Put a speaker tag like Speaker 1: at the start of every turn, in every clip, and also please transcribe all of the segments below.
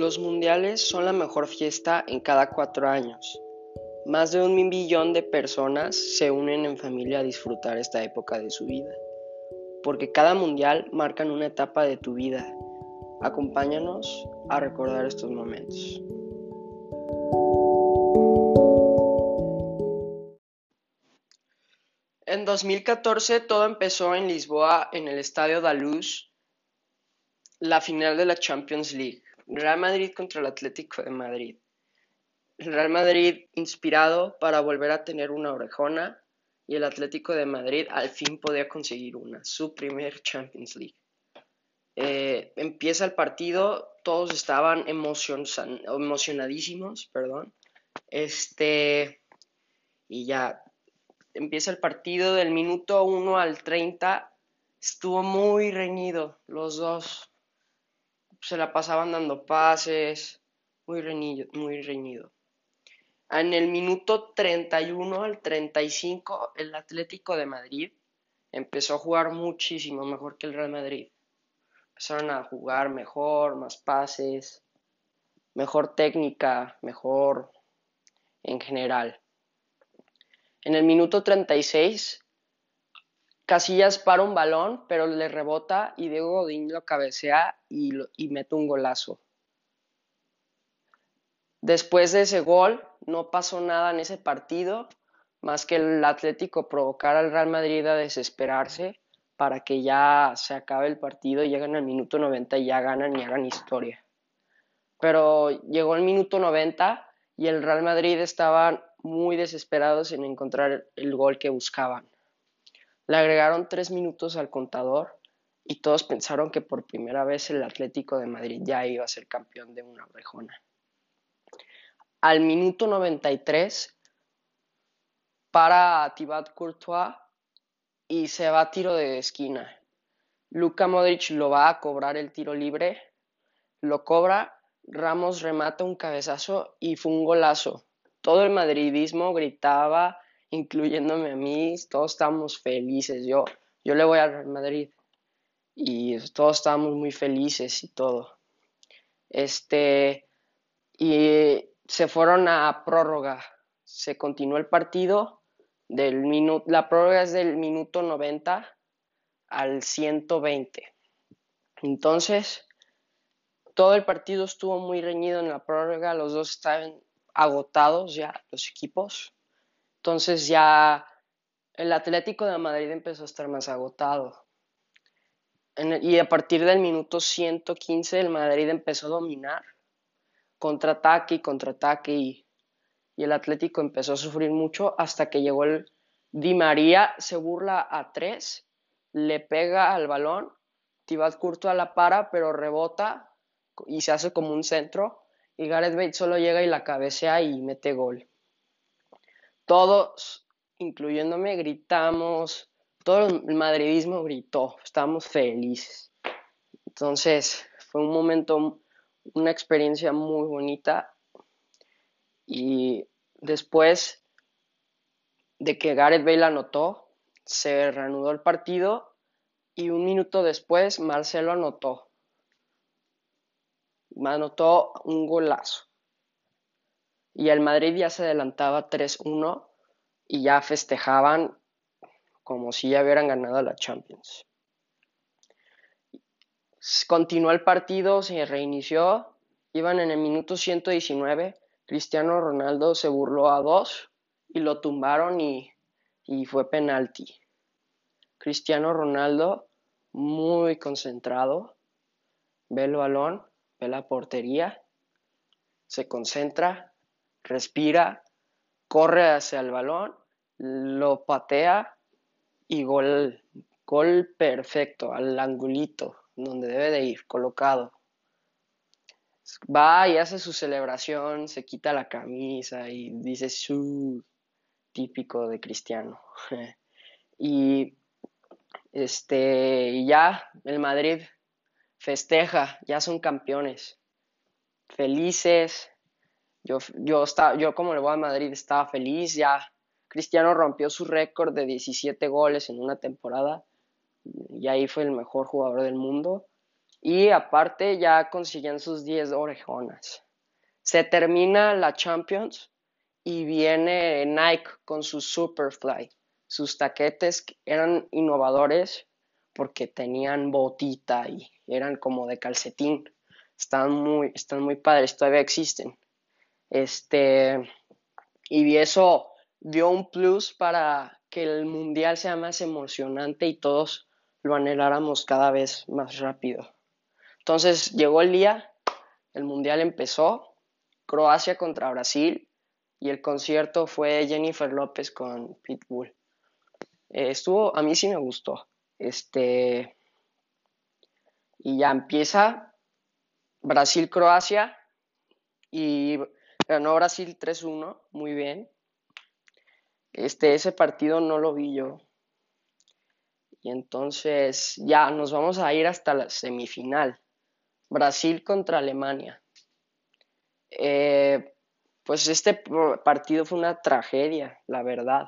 Speaker 1: Los mundiales son la mejor fiesta en cada cuatro años. Más de un millón de personas se unen en familia a disfrutar esta época de su vida, porque cada mundial marca una etapa de tu vida. Acompáñanos a recordar estos momentos. En 2014 todo empezó en Lisboa, en el Estadio da Luz, la final de la Champions League, Real Madrid contra el Atlético de Madrid. Real Madrid inspirado para volver a tener una orejona y el Atlético de Madrid al fin podía conseguir una, su primer Champions League. Eh, empieza el partido, todos estaban emocionadísimos, perdón. Este, y ya empieza el partido del minuto 1 al 30. Estuvo muy reñido los dos. Se la pasaban dando pases. Muy reñido, muy reñido. En el minuto 31 al 35, el Atlético de Madrid empezó a jugar muchísimo mejor que el Real Madrid. Empezaron a jugar mejor, más pases, mejor técnica, mejor en general. En el minuto 36, Casillas para un balón, pero le rebota y Diego Godín lo cabecea y, mete un golazo. Después de ese gol, no pasó nada en ese partido, más que el Atlético provocar al Real Madrid a desesperarse para que ya se acabe el partido, lleguen al minuto 90 y ya ganan y hagan historia. Pero llegó el minuto 90 y el Real Madrid estaba muy desesperados en encontrar el gol que buscaban. Le agregaron tres minutos al contador y todos pensaron que por primera vez el Atlético de Madrid ya iba a ser campeón de una orejona. Al minuto 93 para Thibaut Courtois y se va a tiro de esquina. Luka Modric lo va a cobrar el tiro libre, lo cobra, Ramos remata un cabezazo y fue un golazo todo el madridismo gritaba, incluyéndome a mí, todos estábamos felices, yo, yo le voy al Real Madrid y todos estábamos muy felices y todo. Este, y se fueron a prórroga, se continuó el partido, del la prórroga es del minuto 90 al 120. Entonces, todo el partido estuvo muy reñido en la prórroga, los dos estaban agotados ya los equipos. Entonces ya el Atlético de Madrid empezó a estar más agotado. y a partir del minuto 115 el Madrid empezó a dominar. Contraataque y contraataque y, el Atlético empezó a sufrir mucho hasta que llegó el Di María, se burla a tres, le pega al balón, Thibaut Courtois la para, pero rebota y se hace como un centro y Gareth Bale solo llega y la cabecea y mete gol. Todos, incluyéndome, gritamos, todo el madridismo gritó, estábamos felices. Entonces, fue un momento, una experiencia muy bonita. Y después de que Gareth Bale anotó, se reanudó el partido y un minuto después Marcelo anotó anotó un golazo. Y el Madrid ya se adelantaba 3-1 y ya festejaban como si ya hubieran ganado la Champions. Continuó el partido, se reinició, iban en el minuto 119, Cristiano Ronaldo se burló a dos y lo tumbaron y, y fue penalti. Cristiano Ronaldo muy concentrado, ve el balón ve la portería, se concentra, respira, corre hacia el balón, lo patea y gol, gol perfecto, al angulito, donde debe de ir, colocado. Va y hace su celebración, se quita la camisa y dice su típico de cristiano. y este, ya el Madrid festeja, ya son campeones, felices. Yo, yo, yo como le voy a Madrid estaba feliz, ya Cristiano rompió su récord de 17 goles en una temporada y ahí fue el mejor jugador del mundo. Y aparte ya consiguen sus 10 orejonas. Se termina la Champions y viene Nike con su Superfly. Sus taquetes eran innovadores porque tenían botita y eran como de calcetín. Están muy, están muy padres, todavía existen. Este, y eso dio un plus para que el mundial sea más emocionante y todos lo anheláramos cada vez más rápido. Entonces llegó el día, el mundial empezó, Croacia contra Brasil y el concierto fue Jennifer López con Pitbull. Eh, estuvo, a mí sí me gustó. Este, y ya empieza Brasil-Croacia y ganó Brasil 3-1, muy bien. Este, ese partido no lo vi yo. Y entonces ya nos vamos a ir hasta la semifinal. Brasil contra Alemania. Eh, pues este partido fue una tragedia, la verdad.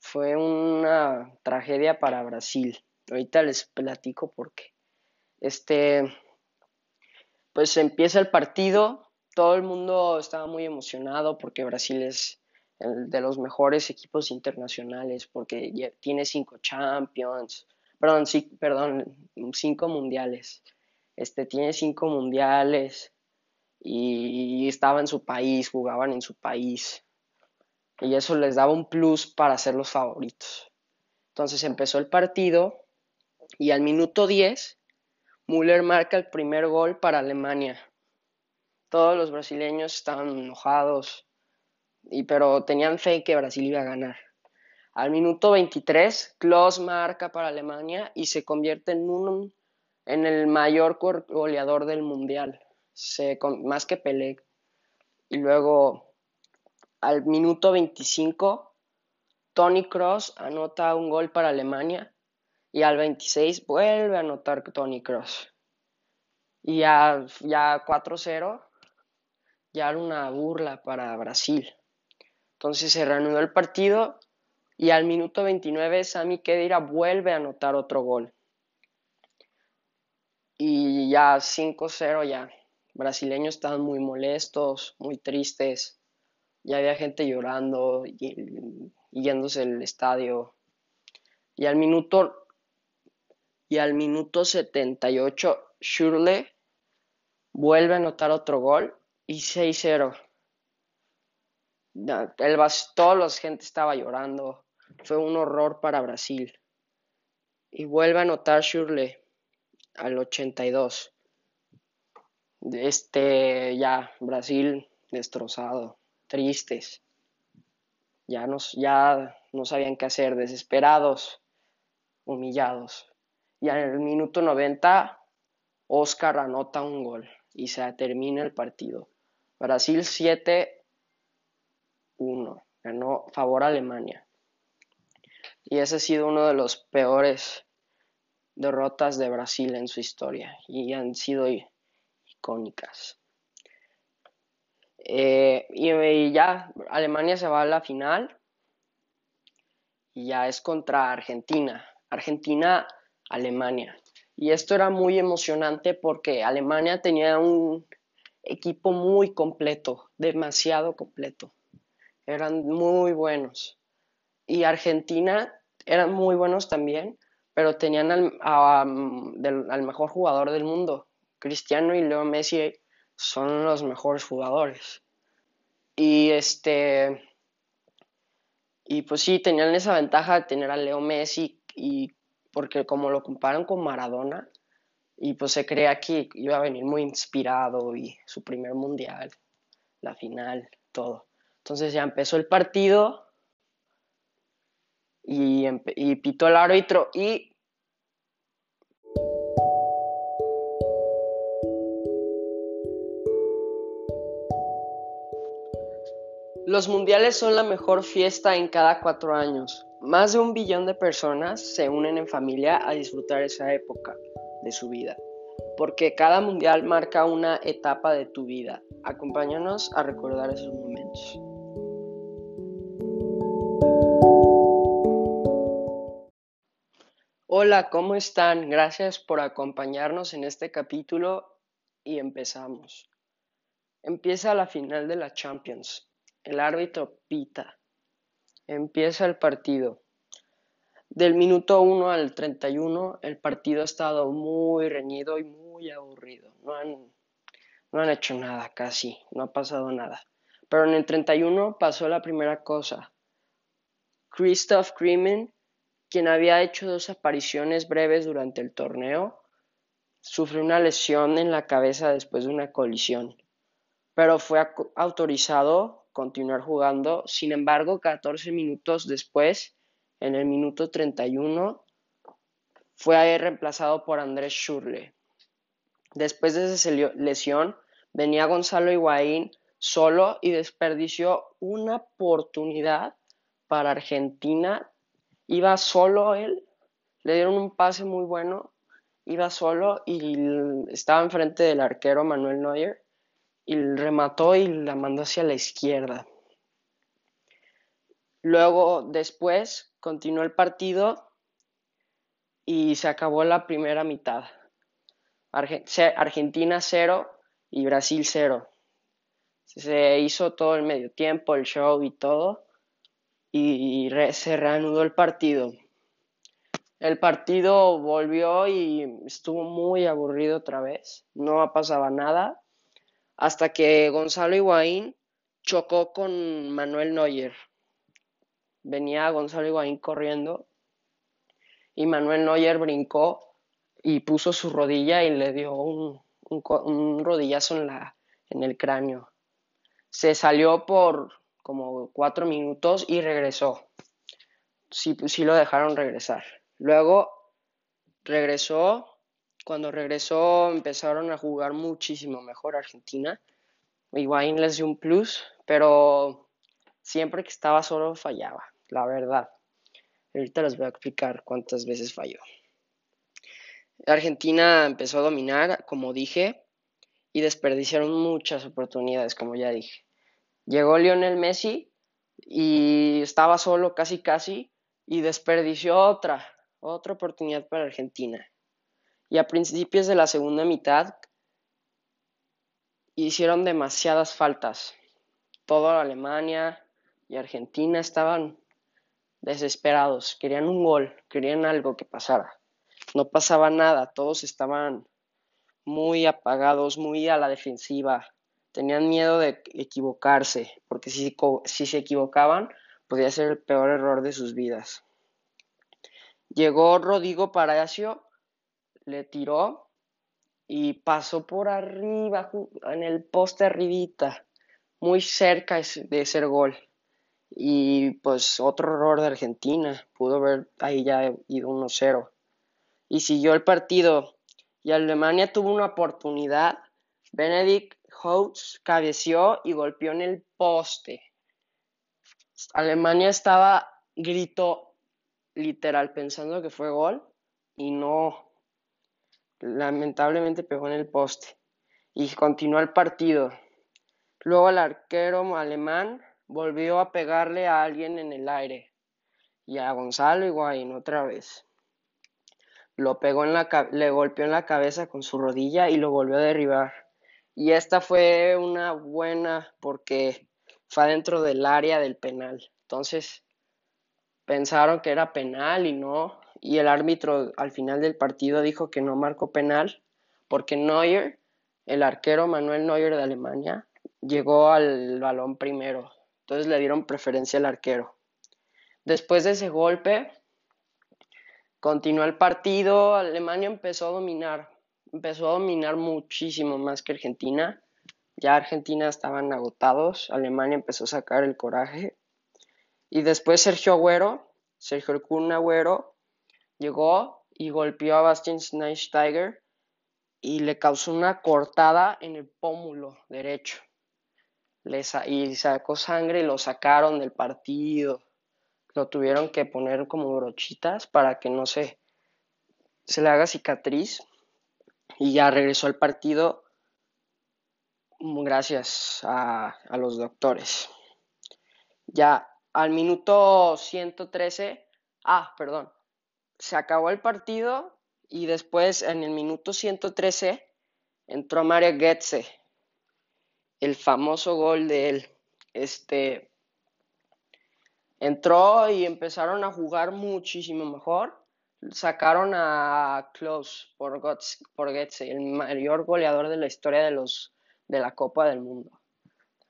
Speaker 1: Fue una tragedia para Brasil. Ahorita les platico por qué. Este, pues empieza el partido. Todo el mundo estaba muy emocionado porque Brasil es de los mejores equipos internacionales porque tiene cinco Champions, perdón, perdón, cinco mundiales este, tiene cinco mundiales y estaba en su país, jugaban en su país. Y eso les daba un plus para ser los favoritos. Entonces empezó el partido y al minuto 10 Müller marca el primer gol para Alemania. Todos los brasileños estaban enojados, y, pero tenían fe que Brasil iba a ganar. Al minuto 23, Klaus marca para Alemania y se convierte en un en el mayor goleador del mundial, más que Pelé. Y luego, al minuto 25, Tony Cross anota un gol para Alemania. Y al 26 vuelve a anotar Tony Cross. Y ya, ya 4-0, ya era una burla para Brasil. Entonces se reanudó el partido y al minuto 29 Sami Khedira vuelve a anotar otro gol y ya 5-0 ya. Brasileños estaban muy molestos, muy tristes. Ya había gente llorando y, yéndose del estadio. Y al minuto y al minuto 78 Shirley vuelve a anotar otro gol y 6-0. Toda la gente estaba llorando. Fue un horror para Brasil. Y vuelve a anotar Shirley al 82. Este, ya, Brasil destrozado, tristes. Ya, nos, ya no sabían qué hacer, desesperados, humillados. Y en el minuto 90, Oscar anota un gol y se termina el partido. Brasil 7-1. Ganó favor a Alemania. Y ese ha sido uno de los peores derrotas de Brasil en su historia y han sido icónicas. Eh, y, ya Alemania se va a la final y ya es contra Argentina. Argentina, Alemania. Y esto era muy emocionante porque Alemania tenía un equipo muy completo, demasiado completo. Eran muy buenos. Y Argentina eran muy buenos también, pero tenían al, mejor jugador del mundo. Cristiano y Leo Messi son los mejores jugadores. Y este y pues sí, tenían esa ventaja de tener a Leo Messi y porque como lo comparan con Maradona y pues se crea que iba a venir muy inspirado y su primer mundial, la final, todo. Entonces ya empezó el partido y, y pitó el árbitro y Los mundiales son la mejor fiesta en cada cuatro años. Más de un billón de personas se unen en familia a disfrutar esa época de su vida, porque cada mundial marca una etapa de tu vida. Acompáñanos a recordar esos momentos. Hola, ¿cómo están? Gracias por acompañarnos en este capítulo y empezamos. Empieza la final de la Champions. El árbitro pita. Empieza el partido. Del minuto 1 al 31 el partido ha estado muy reñido y muy aburrido. No han, no han hecho nada casi, no ha pasado nada. Pero en el 31 pasó la primera cosa. Christoph Kremen quien había hecho dos apariciones breves durante el torneo, sufrió una lesión en la cabeza después de una colisión, pero fue autorizado a continuar jugando. Sin embargo, 14 minutos después, en el minuto 31, fue reemplazado por Andrés Schurle. Después de esa lesión, venía Gonzalo Higuaín solo y desperdició una oportunidad para Argentina iba solo él, le dieron un pase muy bueno, iba solo y estaba enfrente del arquero Manuel Neuer y remató y la mandó hacia la izquierda. Luego, después, continuó el partido y se acabó la primera mitad. Argentina 0 y Brasil 0. Se hizo todo el medio tiempo, el show y todo y se reanudó el partido. El partido volvió y estuvo muy aburrido otra vez. No pasaba nada hasta que Gonzalo Higuaín chocó con Manuel Neuer. Venía Gonzalo Higuaín corriendo y Manuel Neuer brincó y puso su rodilla y le dio un, un rodillazo en, la, en el cráneo. Se salió por como cuatro minutos y regresó. Sí, sí lo dejaron regresar. Luego regresó. Cuando regresó empezaron a jugar muchísimo mejor Argentina. Higuaín les dio un plus, pero siempre que estaba solo fallaba, la verdad. Ahorita les voy a explicar cuántas veces falló. Argentina empezó a dominar, como dije, y desperdiciaron muchas oportunidades, como ya dije. Llegó Lionel Messi y estaba solo casi casi y desperdició otra, otra oportunidad para Argentina. Y a principios de la segunda mitad hicieron demasiadas faltas. Toda Alemania y Argentina estaban desesperados, querían un gol, querían algo que pasara. No pasaba nada, todos estaban muy apagados, muy a la defensiva, Tenían miedo de equivocarse, porque si, si se equivocaban, podía ser el peor error de sus vidas. Llegó Rodrigo Palacio, le tiró y pasó por arriba, en el poste arribita, muy cerca de ser gol. Y pues otro error de Argentina, pudo haber ahí ya ido 1-0. Y siguió el partido. Y Alemania tuvo una oportunidad. Benedict Holtz cabeció y golpeó en el poste. Alemania estaba, gritó literal pensando que fue gol y no. Lamentablemente pegó en el poste y continuó el partido. Luego el arquero alemán volvió a pegarle a alguien en el aire y a Gonzalo Higuaín otra vez. Lo pegó en la, le golpeó en la cabeza con su rodilla y lo volvió a derribar. Y esta fue una buena porque fue dentro del área del penal. Entonces pensaron que era penal y no. Y el árbitro al final del partido dijo que no marcó penal porque Neuer, el arquero Manuel Neuer de Alemania, llegó al balón primero. Entonces le dieron preferencia al arquero. Después de ese golpe, continuó el partido, Alemania empezó a dominar, empezó a dominar muchísimo más que Argentina. Ya Argentina estaban agotados, Alemania empezó a sacar el coraje. Y después Sergio Agüero, Sergio Agüero, llegó y golpeó a Bastian Schweinsteiger y le causó una cortada en el pómulo derecho. Y sacó sangre y lo sacaron del partido. Lo tuvieron que poner como brochitas para que no se, se le haga cicatriz y ya regresó al partido gracias a, los doctores. Ya al minuto 113, ah, perdón, se acabó el partido y después en el minuto 113 entró Mario Goetze, el famoso gol de él. Este entró y empezaron a jugar muchísimo mejor. Sacaron a Klaus por, Goetze, el mayor goleador de la historia de los de la Copa del Mundo.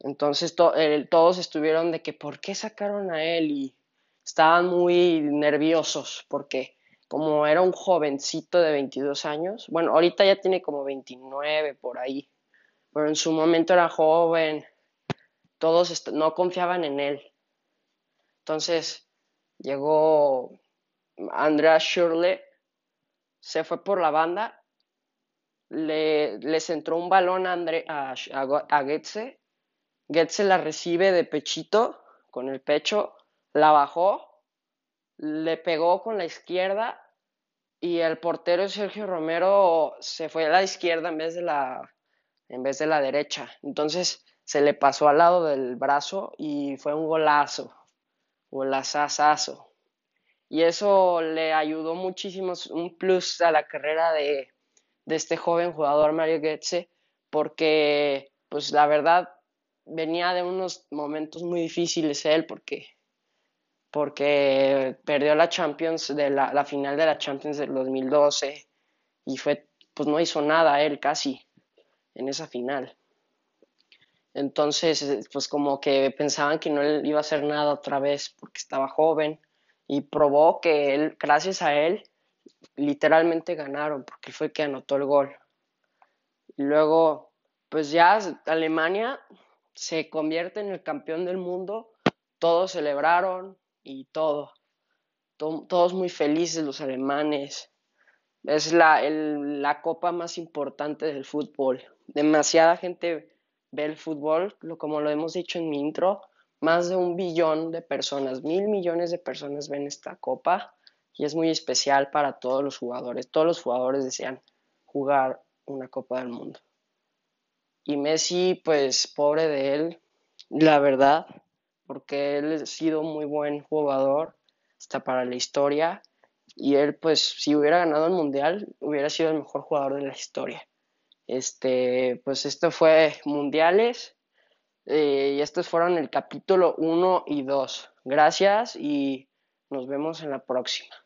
Speaker 1: Entonces todos estuvieron de que por qué sacaron a él y estaban muy nerviosos porque como era un jovencito de 22 años, bueno, ahorita ya tiene como 29 por ahí, pero en su momento era joven, todos no confiaban en él. Entonces llegó Andrea Shirley, se fue por la banda, le, les entró un balón a, Andre, a, a, Getze, Getze la recibe de pechito, con el pecho, la bajó, le pegó con la izquierda y el portero Sergio Romero se fue a la izquierda en vez de la, en vez de la derecha. Entonces se le pasó al lado del brazo y fue un golazo, golazazazo. Y eso le ayudó muchísimo, un plus a la carrera de, de este joven jugador Mario Goetze, porque pues la verdad venía de unos momentos muy difíciles él, porque porque perdió la Champions de la, la, final de la Champions del 2012 y fue pues no hizo nada él casi en esa final. Entonces, pues como que pensaban que no iba a hacer nada otra vez porque estaba joven y probó que él, gracias a él, literalmente ganaron porque fue que anotó el gol. Y luego, pues ya Alemania se convierte en el campeón del mundo, todos celebraron, y todo. todos muy felices los alemanes. Es la, la copa más importante del fútbol. Demasiada gente ve el fútbol, como lo hemos dicho en mi intro, más de un billón de personas, mil millones de personas ven esta copa y es muy especial para todos los jugadores. Todos los jugadores desean jugar una copa del mundo. Y Messi, pues pobre de él, la verdad, porque él ha sido muy buen jugador hasta para la historia y él pues si hubiera ganado el mundial hubiera sido el mejor jugador de la historia. Este, pues esto fue mundiales eh, y estos fueron el capítulo 1 y 2. Gracias y nos vemos en la próxima.